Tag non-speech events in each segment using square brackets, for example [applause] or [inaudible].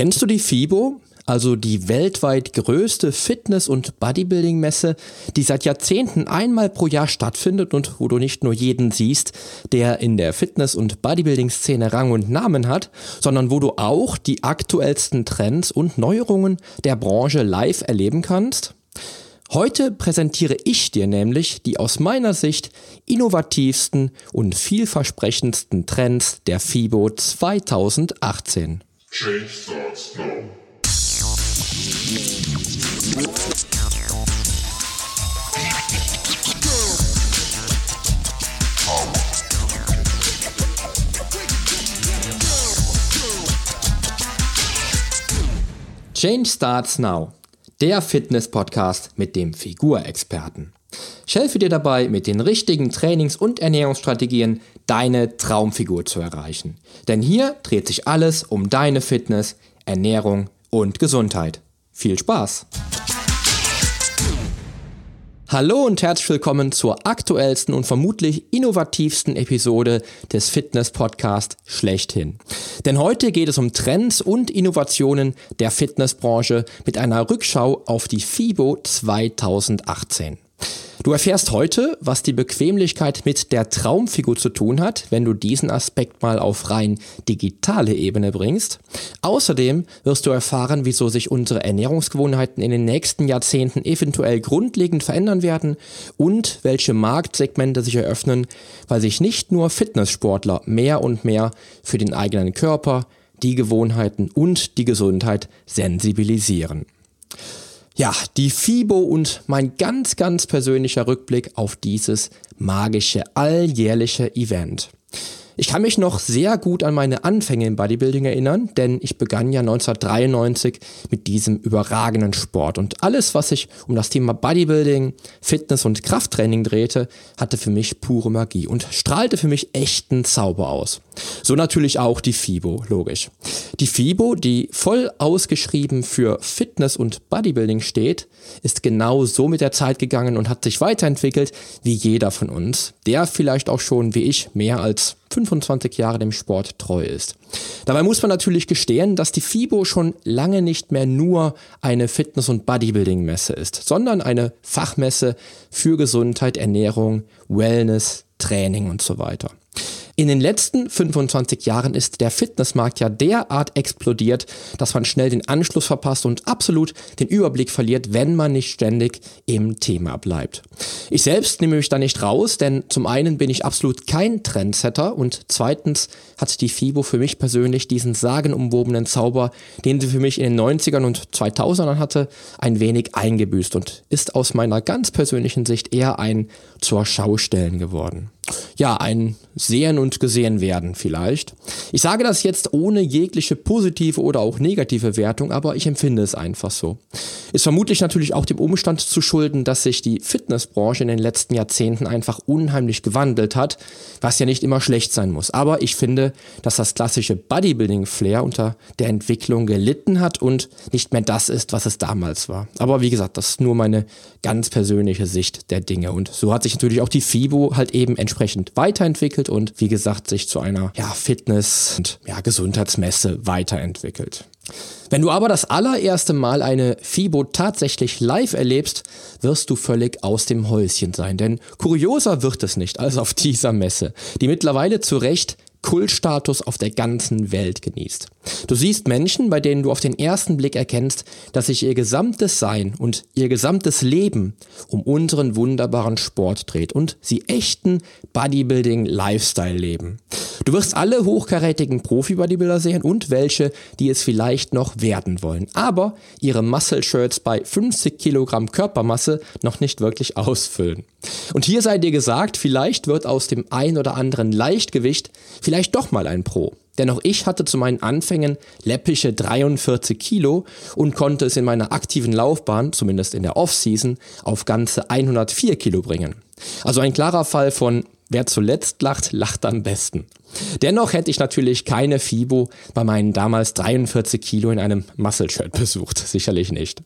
Kennst du die FIBO? Also die weltweit größte Fitness- und Bodybuilding-Messe, die seit Jahrzehnten einmal pro Jahr stattfindet und wo du nicht nur jeden siehst, der in der Fitness- und Bodybuilding-Szene Rang und Namen hat, sondern wo du auch die aktuellsten Trends und Neuerungen der Branche live erleben kannst? Heute präsentiere ich dir nämlich die aus meiner Sicht innovativsten und vielversprechendsten Trends der FIBO 2018. Change starts now. Der Fitness-Podcast mit dem Figurexperten. Ich helfe dir dabei, mit den richtigen Trainings- und Ernährungsstrategien deine Traumfigur zu erreichen. Denn hier dreht sich alles um deine Fitness, Ernährung und Gesundheit. Viel Spaß! Hallo und herzlich willkommen zur aktuellsten und vermutlich innovativsten Episode des Fitness-Podcast schlechthin. Denn heute geht es um Trends und Innovationen der Fitnessbranche mit einer Rückschau auf die FIBO 2018. Du erfährst heute, was die Bequemlichkeit mit der Traumfigur zu tun hat, wenn du diesen Aspekt mal auf rein digitale Ebene bringst. Außerdem wirst du erfahren, wieso sich unsere Ernährungsgewohnheiten in den nächsten Jahrzehnten eventuell grundlegend verändern werden und welche Marktsegmente sich eröffnen, weil sich nicht nur Fitnesssportler mehr und mehr für den eigenen Körper, die Gewohnheiten und die Gesundheit sensibilisieren. Ja, die FIBO und mein ganz, ganz persönlicher Rückblick auf dieses magische alljährliche Event. Ich kann mich noch sehr gut an meine Anfänge im Bodybuilding erinnern, denn ich begann ja 1993 mit diesem überragenden Sport. Und alles, was sich um das Thema Bodybuilding, Fitness und Krafttraining drehte, hatte für mich pure Magie und strahlte für mich echten Zauber aus. So natürlich auch die FIBO, logisch. Die FIBO, die voll ausgeschrieben für Fitness und Bodybuilding steht, ist genau so mit der Zeit gegangen und hat sich weiterentwickelt wie jeder von uns, der vielleicht auch schon wie ich mehr als 25 Jahre dem Sport treu ist. Dabei muss man natürlich gestehen, dass die FIBO schon lange nicht mehr nur eine Fitness- und Bodybuilding-Messe ist, sondern eine Fachmesse für Gesundheit, Ernährung, Wellness, Training und so weiter. In den letzten 25 Jahren ist der Fitnessmarkt ja derart explodiert, dass man schnell den Anschluss verpasst und absolut den Überblick verliert, wenn man nicht ständig im Thema bleibt. Ich selbst nehme mich da nicht raus, denn zum einen bin ich absolut kein Trendsetter und zweitens hat die FIBO für mich persönlich diesen sagenumwobenen Zauber, den sie für mich in den 90ern und 2000ern hatte, ein wenig eingebüßt und ist aus meiner ganz persönlichen Sicht eher ein zur Schaustellen geworden ja, ein Sehen und Gesehen werden vielleicht. Ich sage das jetzt ohne jegliche positive oder auch negative Wertung, aber ich empfinde es einfach so. Ist vermutlich natürlich auch dem Umstand zu schulden, dass sich die Fitnessbranche in den letzten Jahrzehnten einfach unheimlich gewandelt hat, was ja nicht immer schlecht sein muss. Aber ich finde, dass das klassische Bodybuilding-Flair unter der Entwicklung gelitten hat und nicht mehr das ist, was es damals war. Aber wie gesagt, das ist nur meine ganz persönliche Sicht der Dinge. Und so hat sich natürlich auch die FIBO halt eben entsprechend weiterentwickelt und wie gesagt, sich zu einer ja, Fitness- und ja, Gesundheitsmesse weiterentwickelt. Wenn du aber das allererste Mal eine FIBO tatsächlich live erlebst, wirst du völlig aus dem Häuschen sein. Denn kurioser wird es nicht als auf dieser Messe, die mittlerweile zu Recht Kultstatus auf der ganzen Welt genießt. Du siehst Menschen, bei denen du auf den ersten Blick erkennst, dass sich ihr gesamtes Sein und ihr gesamtes Leben um unseren wunderbaren Sport dreht und sie echten Bodybuilding-Lifestyle leben. Du wirst alle hochkarätigen Profi-Bodybuilder sehen und welche, die es vielleicht noch werden wollen, aber ihre Muscle-Shirts bei 50 Kilogramm Körpermasse noch nicht wirklich ausfüllen. Und hier sei dir gesagt, vielleicht wird aus dem ein oder anderen Leichtgewicht vielleicht doch mal ein Pro. Denn auch ich hatte zu meinen Anfängen läppische 43 Kilo und konnte es in meiner aktiven Laufbahn, zumindest in der Off-Season, auf ganze 104 Kilo bringen. Also ein klarer Fall von wer zuletzt lacht, lacht am besten. Dennoch hätte ich natürlich keine FIBO bei meinen damals 43 Kilo in einem Muscle-Shirt besucht. [laughs] Sicherlich nicht.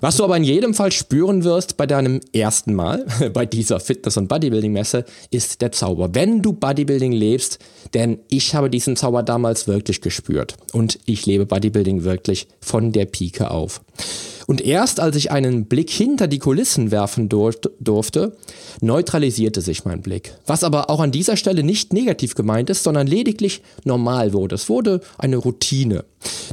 Was du aber in jedem Fall spüren wirst bei deinem ersten Mal [laughs] bei dieser Fitness- und Bodybuilding-Messe, ist der Zauber. Wenn du Bodybuilding lebst, denn ich habe diesen Zauber damals wirklich gespürt. Und ich lebe Bodybuilding wirklich von der Pike auf. Und erst als ich einen Blick hinter die Kulissen werfen durfte, neutralisierte sich mein Blick. Was aber auch an dieser Stelle nicht negativ gemeint ist, sondern lediglich normal wurde. Es wurde eine Routine.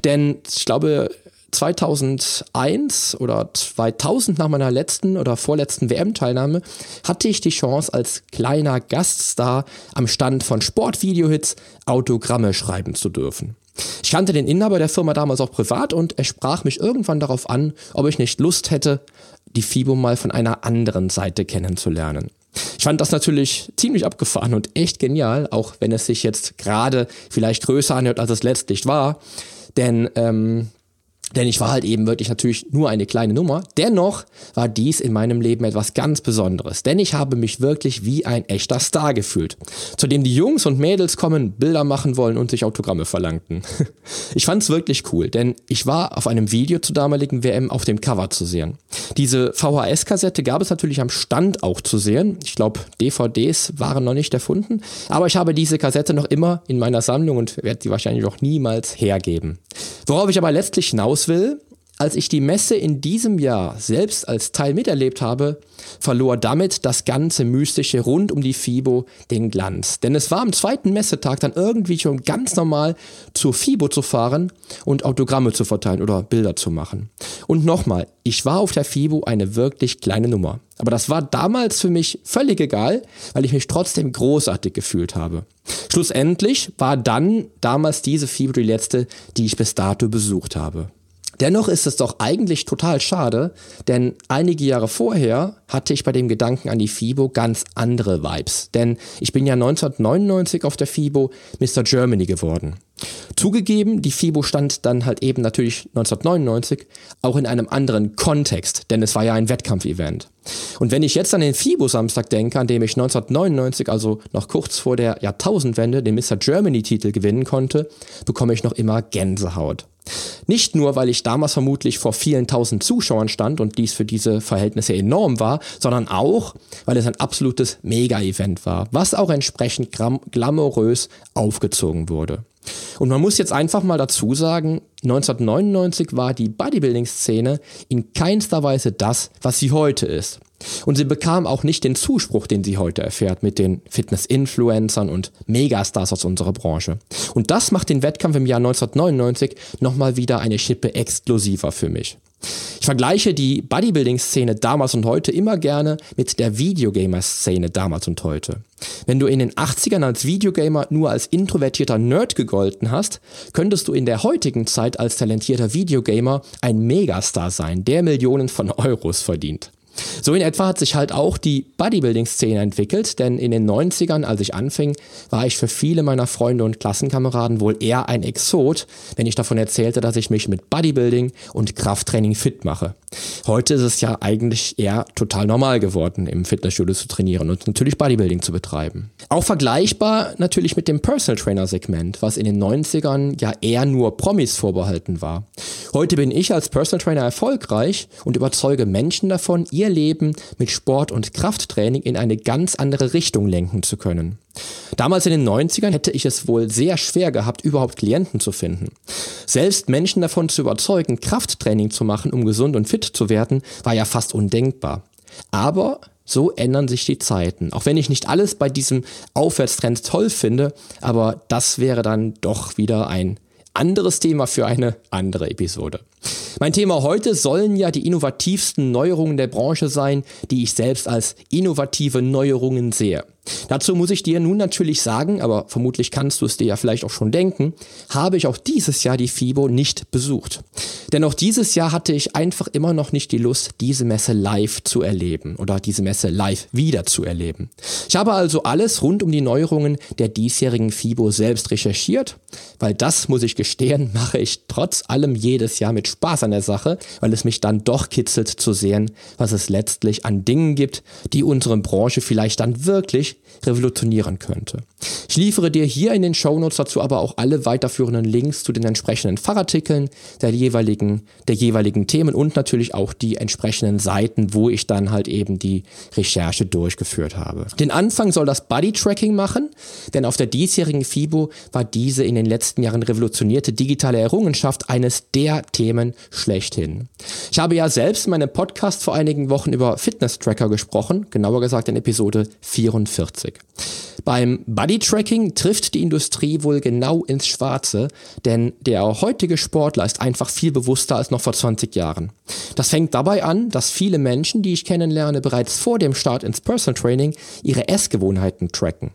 Denn ich glaube, 2001 oder 2000 nach meiner letzten oder vorletzten WM-Teilnahme hatte ich die Chance als kleiner Gaststar am Stand von Sportvideohits Autogramme schreiben zu dürfen. Ich kannte den Inhaber der Firma damals auch privat und er sprach mich irgendwann darauf an, ob ich nicht Lust hätte, die FIBO mal von einer anderen Seite kennenzulernen. Ich fand das natürlich ziemlich abgefahren und echt genial, auch wenn es sich jetzt gerade vielleicht größer anhört, als es letztlich war. Denn ähm, denn ich war halt eben wirklich natürlich nur eine kleine Nummer. Dennoch war dies in meinem Leben etwas ganz Besonderes. Denn ich habe mich wirklich wie ein echter Star gefühlt. Zu dem die Jungs und Mädels kommen, Bilder machen wollen und sich Autogramme verlangten. [laughs] Ich fand's wirklich cool, denn ich war auf einem Video zur damaligen WM auf dem Cover zu sehen. Diese VHS-Kassette gab es natürlich am Stand auch zu sehen. Ich glaube, DVDs waren noch nicht erfunden. Aber ich habe diese Kassette noch immer in meiner Sammlung und werde sie wahrscheinlich auch niemals hergeben. Worauf ich aber letztlich hinaus will, als ich die Messe in diesem Jahr selbst als Teil miterlebt habe, verlor damit das ganze Mystische rund um die FIBO den Glanz. Denn es war am zweiten Messetag dann irgendwie schon ganz normal, zur FIBO zu fahren und Autogramme zu verteilen oder Bilder zu machen. Und nochmal, ich war auf der FIBO eine wirklich kleine Nummer. Aber das war damals für mich völlig egal, weil ich mich trotzdem großartig gefühlt habe. Schlussendlich war dann damals diese FIBO die letzte, die ich bis dato besucht habe. Dennoch ist es doch eigentlich total schade, denn einige Jahre vorher hatte ich bei dem Gedanken an die FIBO ganz andere Vibes. Denn ich bin ja 1999 auf der FIBO Mr. Germany geworden. Zugegeben, die FIBO stand dann halt eben natürlich 1999 auch in einem anderen Kontext, denn es war ja ein Wettkampfevent. Und wenn ich jetzt an den FIBO-Samstag denke, an dem ich 1999, also noch kurz vor der Jahrtausendwende, den Mr. Germany-Titel gewinnen konnte, bekomme ich noch immer Gänsehaut. Nicht nur, weil ich damals vermutlich vor vielen tausend Zuschauern stand und dies für diese Verhältnisse enorm war, sondern auch, weil es ein absolutes Mega-Event war, was auch entsprechend glamourös aufgezogen wurde. Und man muss jetzt einfach mal dazu sagen, 1999 war die Bodybuilding-Szene in keinster Weise das, was sie heute ist. Und sie bekam auch nicht den Zuspruch, den sie heute erfährt mit den Fitness-Influencern und Megastars aus unserer Branche. Und das macht den Wettkampf im Jahr 1999 nochmal wieder eine Schippe exklusiver für mich. Ich vergleiche die Bodybuilding-Szene damals und heute immer gerne mit der Videogamer-Szene damals und heute. Wenn du in den 80ern als Videogamer nur als introvertierter Nerd gegolten hast, könntest du in der heutigen Zeit als talentierter Videogamer ein Megastar sein, der Millionen von Euros verdient. So in etwa hat sich halt auch die Bodybuilding-Szene entwickelt, denn in den 90ern, als ich anfing, war ich für viele meiner Freunde und Klassenkameraden wohl eher ein Exot, wenn ich davon erzählte, dass ich mich mit Bodybuilding und Krafttraining fit mache. Heute ist es ja eigentlich eher total normal geworden, im Fitnessstudio zu trainieren und natürlich Bodybuilding zu betreiben. Auch vergleichbar natürlich mit dem Personal Trainer Segment, was in den 90ern ja eher nur Promis vorbehalten war. Heute bin ich als Personal Trainer erfolgreich und überzeuge Menschen davon, ihr Leben mit Sport und Krafttraining in eine ganz andere Richtung lenken zu können. Damals in den 90ern hätte ich es wohl sehr schwer gehabt, überhaupt Klienten zu finden. Selbst Menschen davon zu überzeugen, Krafttraining zu machen, um gesund und fit zu werden, war ja fast undenkbar. Aber so ändern sich die Zeiten. Auch wenn ich nicht alles bei diesem Aufwärtstrend toll finde, aber das wäre dann doch wieder ein anderes Thema für eine andere Episode. Mein Thema heute sollen ja die innovativsten Neuerungen der Branche sein, die ich selbst als innovative Neuerungen sehe. Dazu muss ich dir nun natürlich sagen, aber vermutlich kannst du es dir ja vielleicht auch schon denken, habe ich auch dieses Jahr die FIBO nicht besucht. Denn auch dieses Jahr hatte ich einfach immer noch nicht die Lust, diese Messe live zu erleben oder diese Messe live wieder zu erleben. Ich habe also alles rund um die Neuerungen der diesjährigen FIBO selbst recherchiert, weil das, muss ich gestehen, [laughs] mache ich trotz allem jedes Jahr mit Spaß an der Sache, weil es mich dann doch kitzelt zu sehen, was es letztlich an Dingen gibt, die unsere Branche vielleicht dann wirklich revolutionieren könnte. Ich liefere dir hier in den Shownotes dazu aber auch alle weiterführenden Links zu den entsprechenden Fachartikeln der jeweiligen, der jeweiligen Themen und natürlich auch die entsprechenden Seiten, wo ich dann halt eben die Recherche durchgeführt habe. Den Anfang soll das Body Tracking machen, denn auf der diesjährigen FIBO war diese in den letzten Jahren revolutionierte digitale Errungenschaft eines der Themen schlechthin. Ich habe ja selbst in meinem Podcast vor einigen Wochen über Fitness-Tracker gesprochen, genauer gesagt in Episode 44. Beim Body-Tracking trifft die Industrie wohl genau ins Schwarze, denn der heutige Sportler ist einfach viel bewusster als noch vor 20 Jahren. Das fängt dabei an, dass viele Menschen, die ich kennenlerne, bereits vor dem Start ins Personal Training ihre Essgewohnheiten tracken.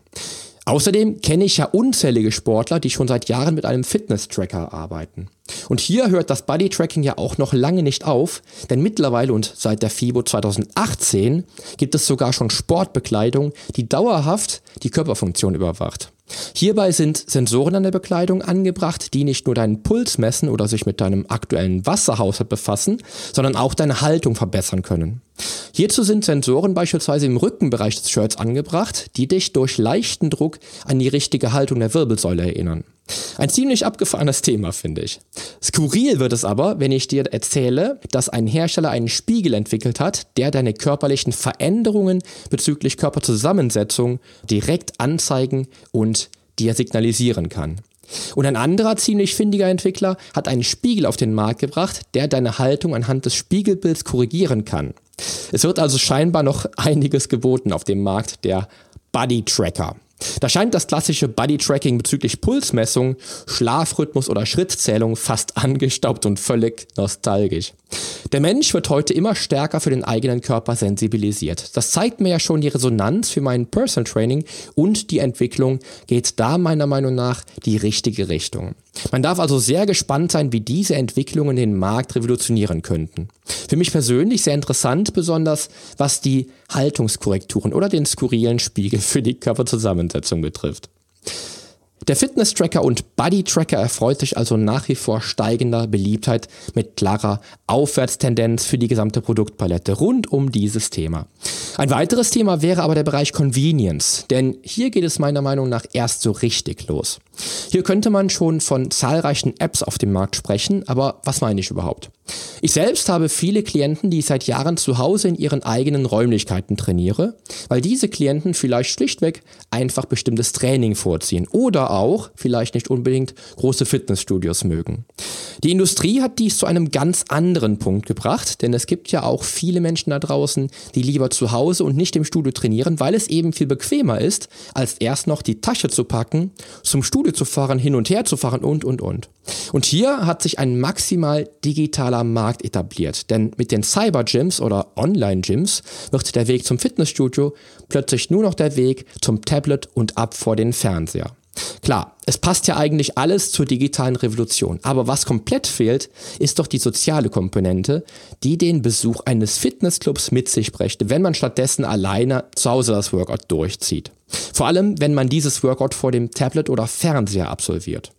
Außerdem kenne ich ja unzählige Sportler, die schon seit Jahren mit einem Fitness-Tracker arbeiten. Und hier hört das Body-Tracking ja auch noch lange nicht auf, denn mittlerweile und seit der FIBO 2018 gibt es sogar schon Sportbekleidung, die dauerhaft die Körperfunktion überwacht. Hierbei sind Sensoren an der Bekleidung angebracht, die nicht nur deinen Puls messen oder sich mit deinem aktuellen Wasserhaushalt befassen, sondern auch deine Haltung verbessern können. Hierzu sind Sensoren beispielsweise im Rückenbereich des Shirts angebracht, die dich durch leichten Druck an die richtige Haltung der Wirbelsäule erinnern. Ein ziemlich abgefahrenes Thema, finde ich. Skurril wird es aber, wenn ich dir erzähle, dass ein Hersteller einen Spiegel entwickelt hat, der deine körperlichen Veränderungen bezüglich Körperzusammensetzung direkt anzeigen und dir signalisieren kann. Und ein anderer ziemlich findiger Entwickler hat einen Spiegel auf den Markt gebracht, der deine Haltung anhand des Spiegelbilds korrigieren kann. Es wird also scheinbar noch einiges geboten auf dem Markt der Body Tracker. Da scheint das klassische Body-Tracking bezüglich Pulsmessung, Schlafrhythmus oder Schrittzählung fast angestaubt und völlig nostalgisch. Der Mensch wird heute immer stärker für den eigenen Körper sensibilisiert. Das zeigt mir ja schon die Resonanz für mein Personal Training und die Entwicklung geht da meiner Meinung nach die richtige Richtung. Man darf also sehr gespannt sein, wie diese Entwicklungen den Markt revolutionieren könnten. Für mich persönlich sehr interessant, besonders was die Haltungskorrekturen oder den skurrilen Spiegel für die Körperzusammensetzung betrifft. Der Fitness-Tracker und Body-Tracker erfreut sich also nach wie vor steigender Beliebtheit mit klarer Aufwärtstendenz für die gesamte Produktpalette rund um dieses Thema. Ein weiteres Thema wäre aber der Bereich Convenience, denn hier geht es meiner Meinung nach erst so richtig los. Hier könnte man schon von zahlreichen Apps auf dem Markt sprechen, aber was meine ich überhaupt? Ich selbst habe viele Klienten, die ich seit Jahren zu Hause in ihren eigenen Räumlichkeiten trainiere, weil diese Klienten vielleicht schlichtweg einfach bestimmtes Training vorziehen oder auch vielleicht nicht unbedingt große Fitnessstudios mögen. Die Industrie hat dies zu einem ganz anderen Punkt gebracht, denn es gibt ja auch viele Menschen da draußen, die lieber zu Hause und nicht im Studio trainieren, weil es eben viel bequemer ist, als erst noch die Tasche zu packen, zum Studio zu fahren, hin und her zu fahren und, und, und. Und hier hat sich ein maximal digitaler Markt etabliert, denn mit den Cyber-Gyms oder Online-Gyms wird der Weg zum Fitnessstudio plötzlich nur noch der Weg zum Tablet und ab vor den Fernseher. Klar, es passt ja eigentlich alles zur digitalen Revolution, aber was komplett fehlt, ist doch die soziale Komponente, die den Besuch eines Fitnessclubs mit sich brächte, wenn man stattdessen alleine zu Hause das Workout durchzieht. Vor allem, wenn man dieses Workout vor dem Tablet oder Fernseher absolviert.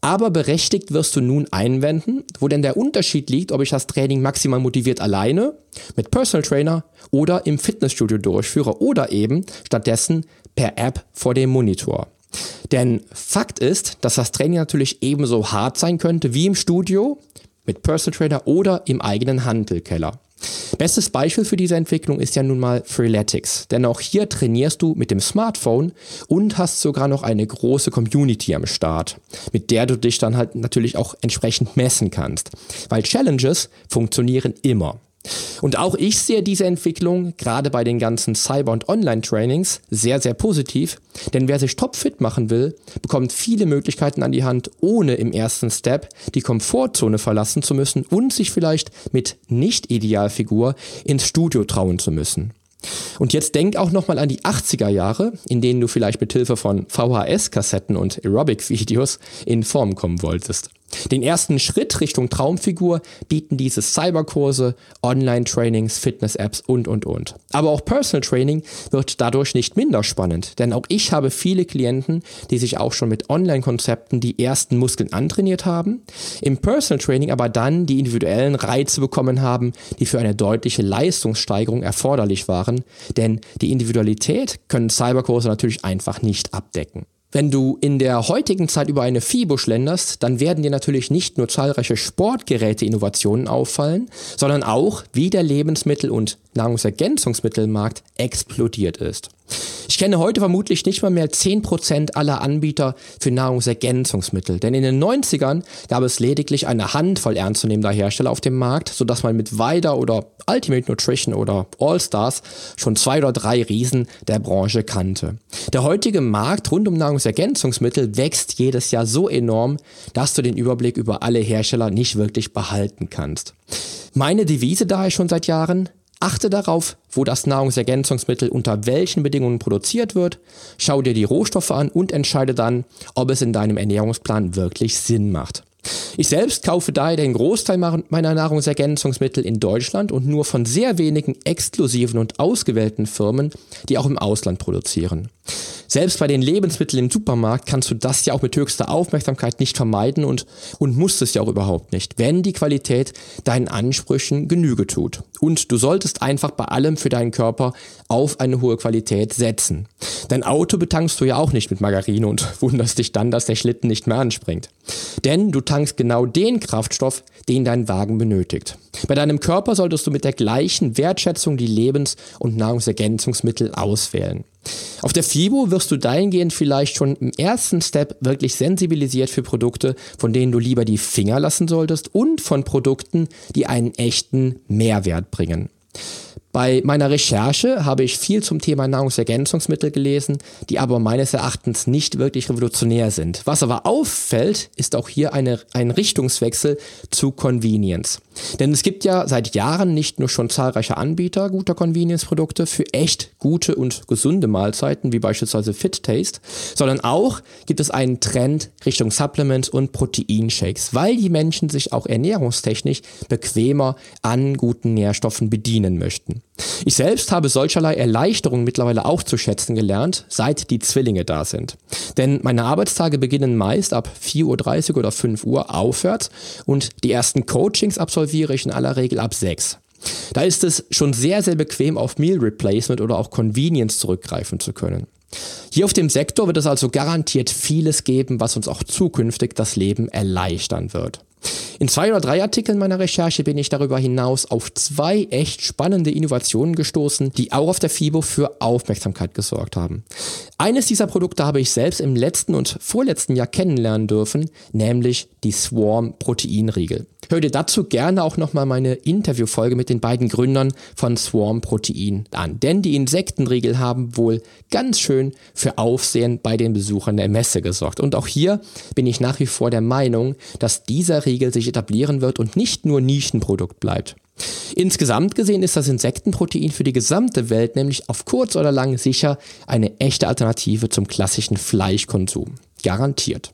Aber berechtigt wirst du nun einwenden, wo denn der Unterschied liegt, ob ich das Training maximal motiviert alleine, mit Personal Trainer oder im Fitnessstudio durchführe oder eben stattdessen per App vor dem Monitor. Denn Fakt ist, dass das Training natürlich ebenso hart sein könnte wie im Studio, mit Personal Trainer oder im eigenen Handelkeller. Bestes Beispiel für diese Entwicklung ist ja nun mal Freeletics, denn auch hier trainierst du mit dem Smartphone und hast sogar noch eine große Community am Start, mit der du dich dann halt natürlich auch entsprechend messen kannst, weil Challenges funktionieren immer. Und auch ich sehe diese Entwicklung gerade bei den ganzen Cyber- und Online-Trainings sehr, sehr positiv, denn wer sich topfit machen will, bekommt viele Möglichkeiten an die Hand, ohne im ersten Step die Komfortzone verlassen zu müssen und sich vielleicht mit Nicht-Idealfigur ins Studio trauen zu müssen. Und jetzt denk auch nochmal an die 80er Jahre, in denen du vielleicht mit Hilfe von VHS-Kassetten und Aerobic-Videos in Form kommen wolltest. Den ersten Schritt Richtung Traumfigur bieten diese Cyberkurse, Online-Trainings, Fitness-Apps und, und, und. Aber auch Personal Training wird dadurch nicht minder spannend, denn auch ich habe viele Klienten, die sich auch schon mit Online-Konzepten die ersten Muskeln antrainiert haben, im Personal Training aber dann die individuellen Reize bekommen haben, die für eine deutliche Leistungssteigerung erforderlich waren, denn die Individualität können Cyberkurse natürlich einfach nicht abdecken. Wenn du in der heutigen Zeit über eine FIBO schlenderst, dann werden dir natürlich nicht nur zahlreiche Sportgeräte-Innovationen auffallen, sondern auch, wie der Lebensmittel- und Nahrungsergänzungsmittelmarkt explodiert ist. Ich kenne heute vermutlich nicht mal mehr 10% aller Anbieter für Nahrungsergänzungsmittel, denn in den 90ern gab es lediglich eine Handvoll ernstzunehmender Hersteller auf dem Markt, sodass man mit Weider oder Ultimate Nutrition oder Allstars schon zwei oder drei Riesen der Branche kannte. Der heutige Markt rund um Nahrungsergänzungsmittel wächst jedes Jahr so enorm, dass du den Überblick über alle Hersteller nicht wirklich behalten kannst. Meine Devise daher schon seit Jahren, Achte darauf, wo das Nahrungsergänzungsmittel unter welchen Bedingungen produziert wird, schau dir die Rohstoffe an und entscheide dann, ob es in deinem Ernährungsplan wirklich Sinn macht. Ich selbst kaufe daher den Großteil meiner Nahrungsergänzungsmittel in Deutschland und nur von sehr wenigen exklusiven und ausgewählten Firmen, die auch im Ausland produzieren. Selbst bei den Lebensmitteln im Supermarkt kannst du das ja auch mit höchster Aufmerksamkeit nicht vermeiden und, und musst es ja auch überhaupt nicht, wenn die Qualität deinen Ansprüchen Genüge tut. Und du solltest einfach bei allem für deinen Körper auf eine hohe Qualität setzen. Dein Auto betankst du ja auch nicht mit Margarine und [laughs] wunderst dich dann, dass der Schlitten nicht mehr anspringt. Denn du tankst genau den Kraftstoff, den dein Wagen benötigt. Bei deinem Körper solltest du mit der gleichen Wertschätzung die Lebens- und Nahrungsergänzungsmittel auswählen. Auf der FIBO wirst du dahingehend vielleicht schon im ersten Step wirklich sensibilisiert für Produkte, von denen du lieber die Finger lassen solltest und von Produkten, die einen echten Mehrwert bringen. Bei meiner Recherche habe ich viel zum Thema Nahrungsergänzungsmittel gelesen, die aber meines Erachtens nicht wirklich revolutionär sind. Was aber auffällt, ist auch hier eine, ein Richtungswechsel zu Convenience. Denn es gibt ja seit Jahren nicht nur schon zahlreiche Anbieter guter Convenience-Produkte für echt gute und gesunde Mahlzeiten, wie beispielsweise Fit Taste, sondern auch gibt es einen Trend Richtung Supplements und Proteinshakes, weil die Menschen sich auch ernährungstechnisch bequemer an guten Nährstoffen bedienen möchten. Ich selbst habe solcherlei Erleichterungen mittlerweile auch zu schätzen gelernt, seit die Zwillinge da sind. Denn meine Arbeitstage beginnen meist ab 4.30 Uhr oder 5 Uhr aufwärts und die ersten Coachings absolviere ich in aller Regel ab 6. Da ist es schon sehr, sehr bequem, auf Meal Replacement oder auch Convenience zurückgreifen zu können. Hier auf dem Sektor wird es also garantiert vieles geben, was uns auch zukünftig das Leben erleichtern wird. In zwei oder drei Artikeln meiner Recherche bin ich darüber hinaus auf zwei echt spannende Innovationen gestoßen, die auch auf der FIBO für Aufmerksamkeit gesorgt haben. Eines dieser Produkte habe ich selbst im letzten und vorletzten Jahr kennenlernen dürfen, nämlich die Swarm Proteinriegel. Hör dir dazu gerne auch nochmal meine Interviewfolge mit den beiden Gründern von Swarm Protein an. Denn die Insektenriegel haben wohl ganz schön für Aufsehen bei den Besuchern der Messe gesorgt. Und auch hier bin ich nach wie vor der Meinung, dass dieser Riegel sich etablieren wird und nicht nur Nischenprodukt bleibt. Insgesamt gesehen ist das Insektenprotein für die gesamte Welt nämlich auf kurz oder lang sicher eine echte Alternative zum klassischen Fleischkonsum. Garantiert.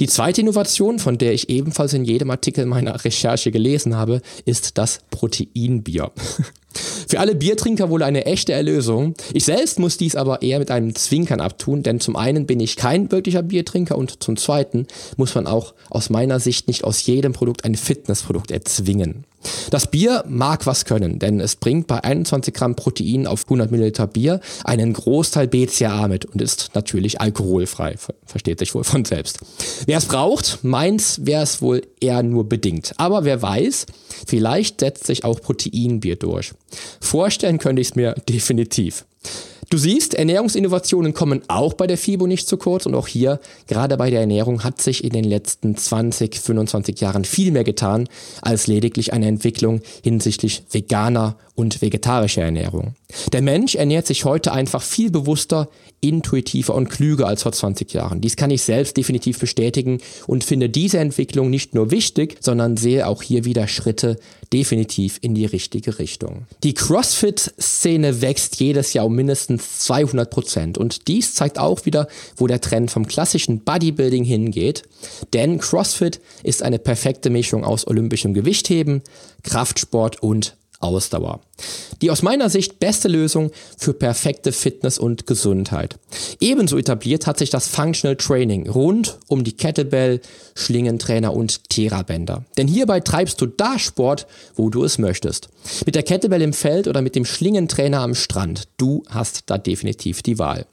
Die zweite Innovation, von der ich ebenfalls in jedem Artikel meiner Recherche gelesen habe, ist das Proteinbier. [laughs] Für alle Biertrinker wohl eine echte Erlösung. Ich selbst muss dies aber eher mit einem Zwinkern abtun, denn zum einen bin ich kein wirklicher Biertrinker und zum zweiten muss man auch aus meiner Sicht nicht aus jedem Produkt ein Fitnessprodukt erzwingen. Das Bier mag was können, denn es bringt bei 21 Gramm Protein auf 100 Milliliter Bier einen Großteil BCAA mit und ist natürlich alkoholfrei. Versteht sich wohl von selbst. Wer es braucht, meins wäre es wohl eher nur bedingt. Aber wer weiß, vielleicht setzt sich auch Proteinbier durch. Vorstellen könnte ich es mir definitiv. Du siehst, Ernährungsinnovationen kommen auch bei der FIBO nicht zu kurz und auch hier, gerade bei der Ernährung, hat sich in den letzten 20, 25 Jahren viel mehr getan als lediglich eine Entwicklung hinsichtlich veganer und vegetarischer Ernährung. Der Mensch ernährt sich heute einfach viel bewusster, intuitiver und klüger als vor 20 Jahren. Dies kann ich selbst definitiv bestätigen und finde diese Entwicklung nicht nur wichtig, sondern sehe auch hier wieder Schritte definitiv in die richtige Richtung. Die CrossFit-Szene wächst jedes Jahr um mindestens mindestens 200 Prozent. Und dies zeigt auch wieder, wo der Trend vom klassischen Bodybuilding hingeht. Denn CrossFit ist eine perfekte Mischung aus olympischem Gewichtheben, Kraftsport und Ausdauer. Die aus meiner Sicht beste Lösung für perfekte Fitness und Gesundheit. Ebenso etabliert hat sich das Functional Training rund um die Kettlebell, Schlingentrainer und Therabänder. Denn hierbei treibst du da Sport, wo du es möchtest. Mit der Kettlebell im Feld oder mit dem Schlingentrainer am Strand. Du hast da definitiv die Wahl.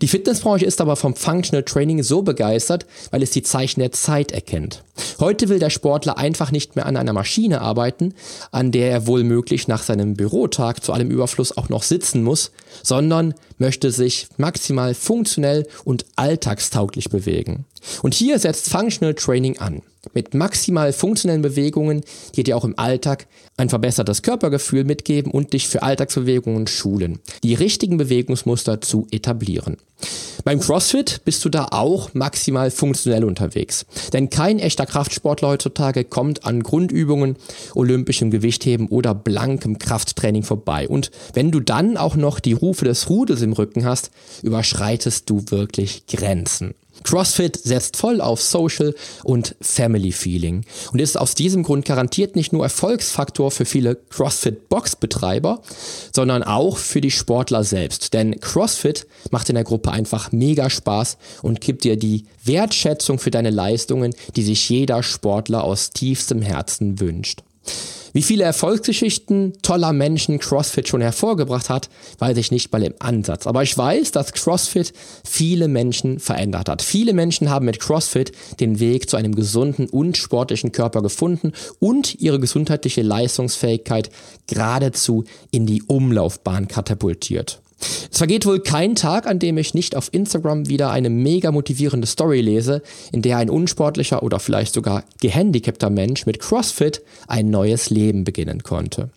Die Fitnessbranche ist aber vom Functional Training so begeistert, weil es die Zeichen der Zeit erkennt. Heute will der Sportler einfach nicht mehr an einer Maschine arbeiten, an der er wohl möglich nach seinem Bürotag zu allem Überfluss auch noch sitzen muss, sondern möchte sich maximal funktionell und alltagstauglich bewegen. Und hier setzt Functional Training an. Mit maximal funktionellen Bewegungen, die dir auch im Alltag ein verbessertes Körpergefühl mitgeben und dich für Alltagsbewegungen schulen, die richtigen Bewegungsmuster zu etablieren. Beim CrossFit bist du da auch maximal funktionell unterwegs. Denn kein echter Kraftsportler heutzutage kommt an Grundübungen, olympischem Gewichtheben oder blankem Krafttraining vorbei. Und wenn du dann auch noch die Rufe des Rudels im Rücken hast, überschreitest du wirklich Grenzen. CrossFit setzt voll auf Social und Family Feeling und ist aus diesem Grund garantiert nicht nur Erfolgsfaktor für viele CrossFit-Box-Betreiber, sondern auch für die Sportler selbst. Denn CrossFit macht in der Gruppe einfach mega Spaß und gibt dir die Wertschätzung für deine Leistungen, die sich jeder Sportler aus tiefstem Herzen wünscht. Wie viele Erfolgsgeschichten toller Menschen CrossFit schon hervorgebracht hat, weiß ich nicht mal im Ansatz. Aber ich weiß, dass CrossFit viele Menschen verändert hat. Viele Menschen haben mit CrossFit den Weg zu einem gesunden und sportlichen Körper gefunden und ihre gesundheitliche Leistungsfähigkeit geradezu in die Umlaufbahn katapultiert. Es vergeht wohl kein Tag, an dem ich nicht auf Instagram wieder eine mega motivierende Story lese, in der ein unsportlicher oder vielleicht sogar gehandicapter Mensch mit CrossFit ein neues Leben beginnen konnte.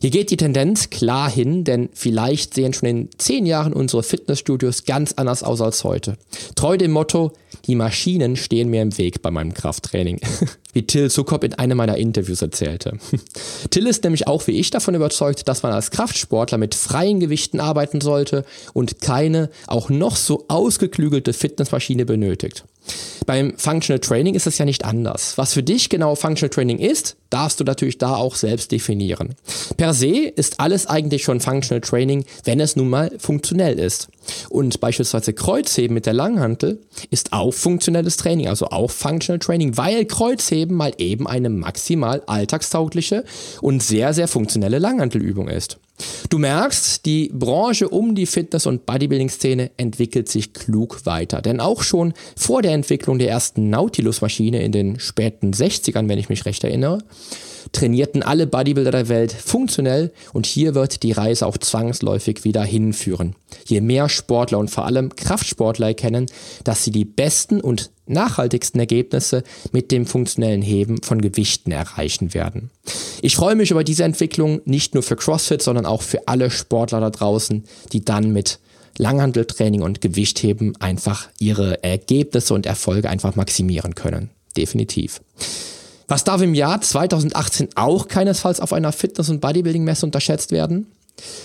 Hier geht die Tendenz klar hin, denn vielleicht sehen schon in zehn Jahren unsere Fitnessstudios ganz anders aus als heute. Treu dem Motto, die Maschinen stehen mir im Weg bei meinem Krafttraining, [laughs] wie Till Zuckop in einem meiner Interviews erzählte. [laughs] Till ist nämlich auch wie ich davon überzeugt, dass man als Kraftsportler mit freien Gewichten arbeiten sollte und keine auch noch so ausgeklügelte Fitnessmaschine benötigt. Beim Functional Training ist es ja nicht anders. Was für dich genau Functional Training ist, darfst du natürlich da auch selbst definieren. Per se ist alles eigentlich schon Functional Training, wenn es nun mal funktionell ist. Und beispielsweise Kreuzheben mit der Langhantel ist auch funktionelles Training, also auch Functional Training, weil Kreuzheben mal eben eine maximal alltagstaugliche und sehr, sehr funktionelle Langhantelübung ist. Du merkst, die Branche um die Fitness- und Bodybuilding-Szene entwickelt sich klug weiter. Denn auch schon vor der Entwicklung der ersten Nautilus-Maschine in den späten 60ern, wenn ich mich recht erinnere, trainierten alle Bodybuilder der Welt funktionell und hier wird die Reise auch zwangsläufig wieder hinführen. Je mehr Sportler und vor allem Kraftsportler erkennen, dass sie die besten und nachhaltigsten Ergebnisse mit dem funktionellen Heben von Gewichten erreichen werden. Ich freue mich über diese Entwicklung nicht nur für CrossFit, sondern auch für alle Sportler da draußen, die dann mit Langhandeltraining und Gewichtheben einfach ihre Ergebnisse und Erfolge einfach maximieren können. Definitiv. Was darf im Jahr 2018 auch keinesfalls auf einer Fitness- und Bodybuilding-Messe unterschätzt werden?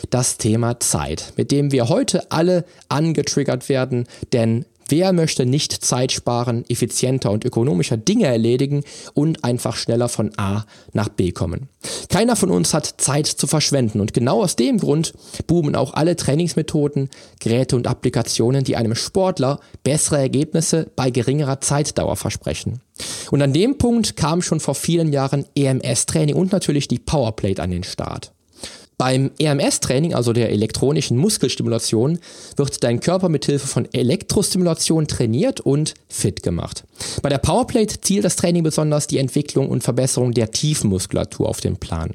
Das Thema Zeit, mit dem wir heute alle angetriggert werden, denn Wer möchte nicht Zeit sparen, effizienter und ökonomischer Dinge erledigen und einfach schneller von A nach B kommen? Keiner von uns hat Zeit zu verschwenden und genau aus dem Grund boomen auch alle Trainingsmethoden, Geräte und Applikationen, die einem Sportler bessere Ergebnisse bei geringerer Zeitdauer versprechen. Und an dem Punkt kam schon vor vielen Jahren EMS-Training und natürlich die Powerplate an den Start. Beim EMS-Training, also der elektronischen Muskelstimulation, wird dein Körper mit Hilfe von Elektrostimulation trainiert und fit gemacht. Bei der Powerplate zielt das Training besonders die Entwicklung und Verbesserung der Tiefenmuskulatur auf den Plan.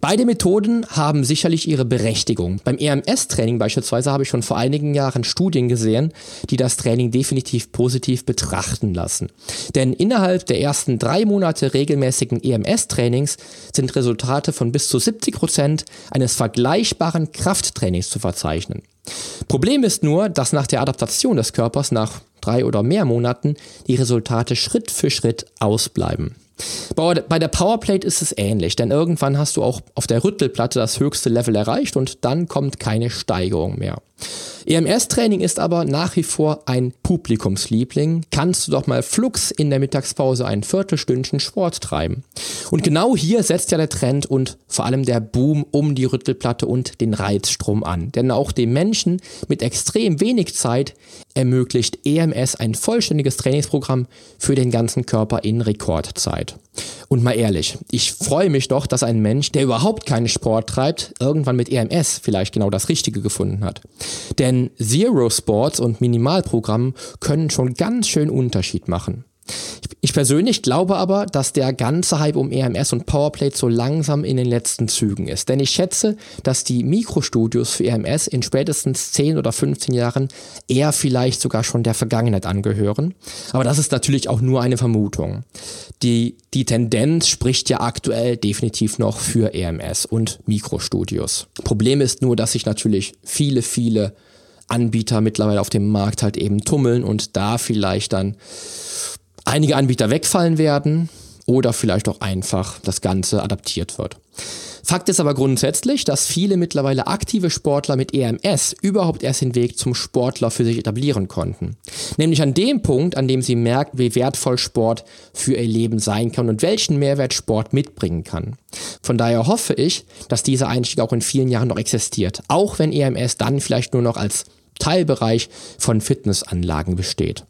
Beide Methoden haben sicherlich ihre Berechtigung. Beim EMS-Training beispielsweise habe ich schon vor einigen Jahren Studien gesehen, die das Training definitiv positiv betrachten lassen. Denn innerhalb der ersten drei Monate regelmäßigen EMS-Trainings sind Resultate von bis zu 70 Prozent eines vergleichbaren Krafttrainings zu verzeichnen. Problem ist nur, dass nach der Adaptation des Körpers nach drei oder mehr Monaten die Resultate Schritt für Schritt ausbleiben. Bei der Powerplate ist es ähnlich, denn irgendwann hast du auch auf der Rüttelplatte das höchste Level erreicht und dann kommt keine Steigerung mehr. EMS-Training ist aber nach wie vor ein Publikumsliebling. Kannst du doch mal flux in der Mittagspause ein Viertelstündchen Sport treiben. Und genau hier setzt ja der Trend und vor allem der Boom um die Rüttelplatte und den Reizstrom an. Denn auch dem Menschen mit extrem wenig Zeit ermöglicht EMS ein vollständiges Trainingsprogramm für den ganzen Körper in Rekordzeit. Und mal ehrlich, ich freue mich doch, dass ein Mensch, der überhaupt keinen Sport treibt, irgendwann mit EMS vielleicht genau das Richtige gefunden hat. Denn Zero Sports und Minimalprogramm können schon ganz schön Unterschied machen. Ich persönlich glaube aber, dass der ganze Hype um EMS und Powerplate so langsam in den letzten Zügen ist. Denn ich schätze, dass die Mikrostudios für EMS in spätestens 10 oder 15 Jahren eher vielleicht sogar schon der Vergangenheit angehören. Aber das ist natürlich auch nur eine Vermutung. Die, die Tendenz spricht ja aktuell definitiv noch für EMS und Mikrostudios. Problem ist nur, dass sich natürlich viele, viele Anbieter mittlerweile auf dem Markt halt eben tummeln und da vielleicht dann einige Anbieter wegfallen werden oder vielleicht auch einfach das Ganze adaptiert wird. Fakt ist aber grundsätzlich, dass viele mittlerweile aktive Sportler mit EMS überhaupt erst den Weg zum Sportler für sich etablieren konnten. Nämlich an dem Punkt, an dem sie merken, wie wertvoll Sport für ihr Leben sein kann und welchen Mehrwert Sport mitbringen kann. Von daher hoffe ich, dass dieser Einstieg auch in vielen Jahren noch existiert, auch wenn EMS dann vielleicht nur noch als Teilbereich von Fitnessanlagen besteht.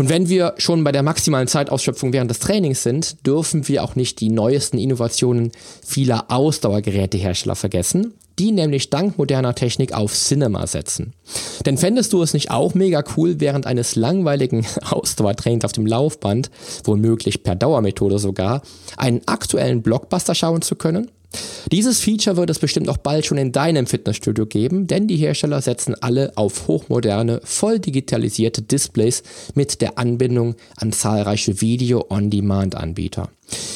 Und wenn wir schon bei der maximalen Zeitausschöpfung während des Trainings sind, dürfen wir auch nicht die neuesten Innovationen vieler Ausdauergerätehersteller vergessen, die nämlich dank moderner Technik auf Cinema setzen. Denn fändest du es nicht auch mega cool, während eines langweiligen [laughs] Ausdauertrainings auf dem Laufband, womöglich per Dauermethode sogar, einen aktuellen Blockbuster schauen zu können? Dieses Feature wird es bestimmt auch bald schon in deinem Fitnessstudio geben, denn die Hersteller setzen alle auf hochmoderne, voll digitalisierte Displays mit der Anbindung an zahlreiche Video-on-Demand-Anbieter.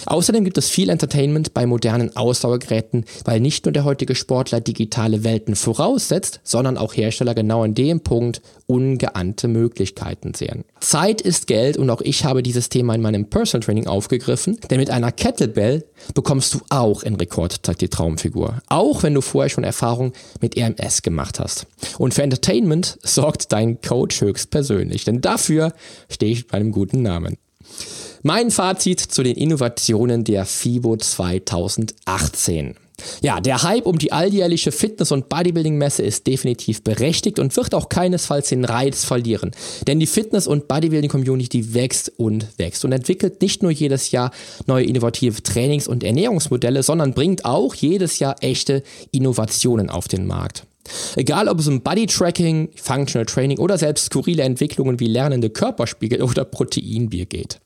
Außerdem gibt es viel Entertainment bei modernen Ausdauergeräten, weil nicht nur der heutige Sportler digitale Welten voraussetzt, sondern auch Hersteller genau an dem Punkt ungeahnte Möglichkeiten sehen. Zeit ist Geld und auch ich habe dieses Thema in meinem Personal Training aufgegriffen, denn mit einer Kettlebell bekommst du auch in Rekordzeit die Traumfigur, auch wenn du vorher schon Erfahrung mit RMS gemacht hast. Und für Entertainment sorgt dein Coach höchstpersönlich, denn dafür stehe ich bei einem guten Namen. Mein Fazit zu den Innovationen der FIBO 2018. Ja, der Hype um die alljährliche Fitness- und Bodybuilding-Messe ist definitiv berechtigt und wird auch keinesfalls den Reiz verlieren. Denn die Fitness- und Bodybuilding-Community wächst und wächst und entwickelt nicht nur jedes Jahr neue innovative Trainings- und Ernährungsmodelle, sondern bringt auch jedes Jahr echte Innovationen auf den Markt. Egal ob es um Body-Tracking, Functional Training oder selbst skurrile Entwicklungen wie lernende Körperspiegel oder Proteinbier geht.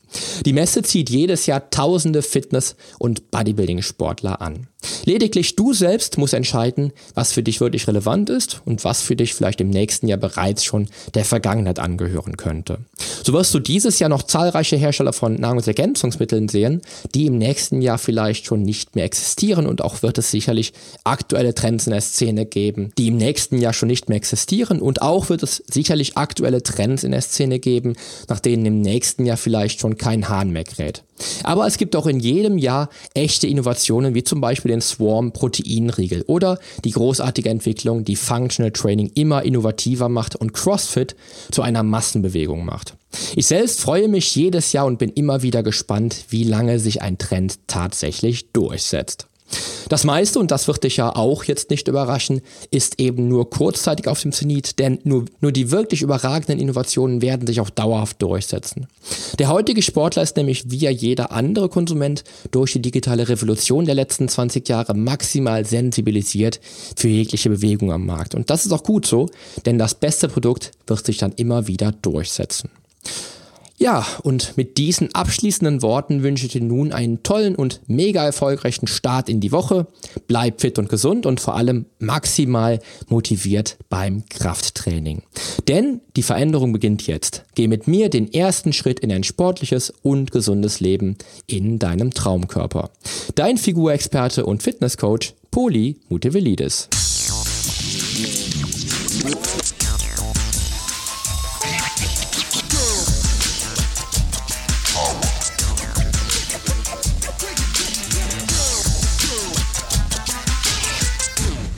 Die Messe zieht jedes Jahr tausende Fitness- und Bodybuilding-Sportler an. Lediglich du selbst musst entscheiden, was für dich wirklich relevant ist und was für dich vielleicht im nächsten Jahr bereits schon der Vergangenheit angehören könnte. So wirst du dieses Jahr noch zahlreiche Hersteller von Nahrungsergänzungsmitteln sehen, die im nächsten Jahr vielleicht schon nicht mehr existieren und auch wird es sicherlich aktuelle Trends in der Szene geben, die im nächsten Jahr schon nicht mehr existieren und auch wird es sicherlich aktuelle Trends in der Szene geben, nach denen im nächsten Jahr vielleicht schon kein Hahn mehr kräht. Aber es gibt auch in jedem Jahr echte Innovationen, wie zum Beispiel den Swarm Proteinriegel oder die großartige Entwicklung, die Functional Training immer innovativer macht und CrossFit zu einer Massenbewegung macht. Ich selbst freue mich jedes Jahr und bin immer wieder gespannt, wie lange sich ein Trend tatsächlich durchsetzt. Das meiste, und das wird dich ja auch jetzt nicht überraschen, ist eben nur kurzzeitig auf dem Zenit, denn nur, nur die wirklich überragenden Innovationen werden sich auch dauerhaft durchsetzen. Der heutige Sportler ist nämlich wie jeder andere Konsument durch die digitale Revolution der letzten 20 Jahre maximal sensibilisiert für jegliche Bewegung am Markt. Und das ist auch gut so, denn das beste Produkt wird sich dann immer wieder durchsetzen. Ja, und mit diesen abschließenden Worten wünsche ich dir nun einen tollen und mega erfolgreichen Start in die Woche. Bleib fit und gesund und vor allem maximal motiviert beim Krafttraining. Denn die Veränderung beginnt jetzt. Geh mit mir den ersten Schritt in ein sportliches und gesundes Leben in deinem Traumkörper. Dein Figurexperte und Fitnesscoach Poli Mutevelidis.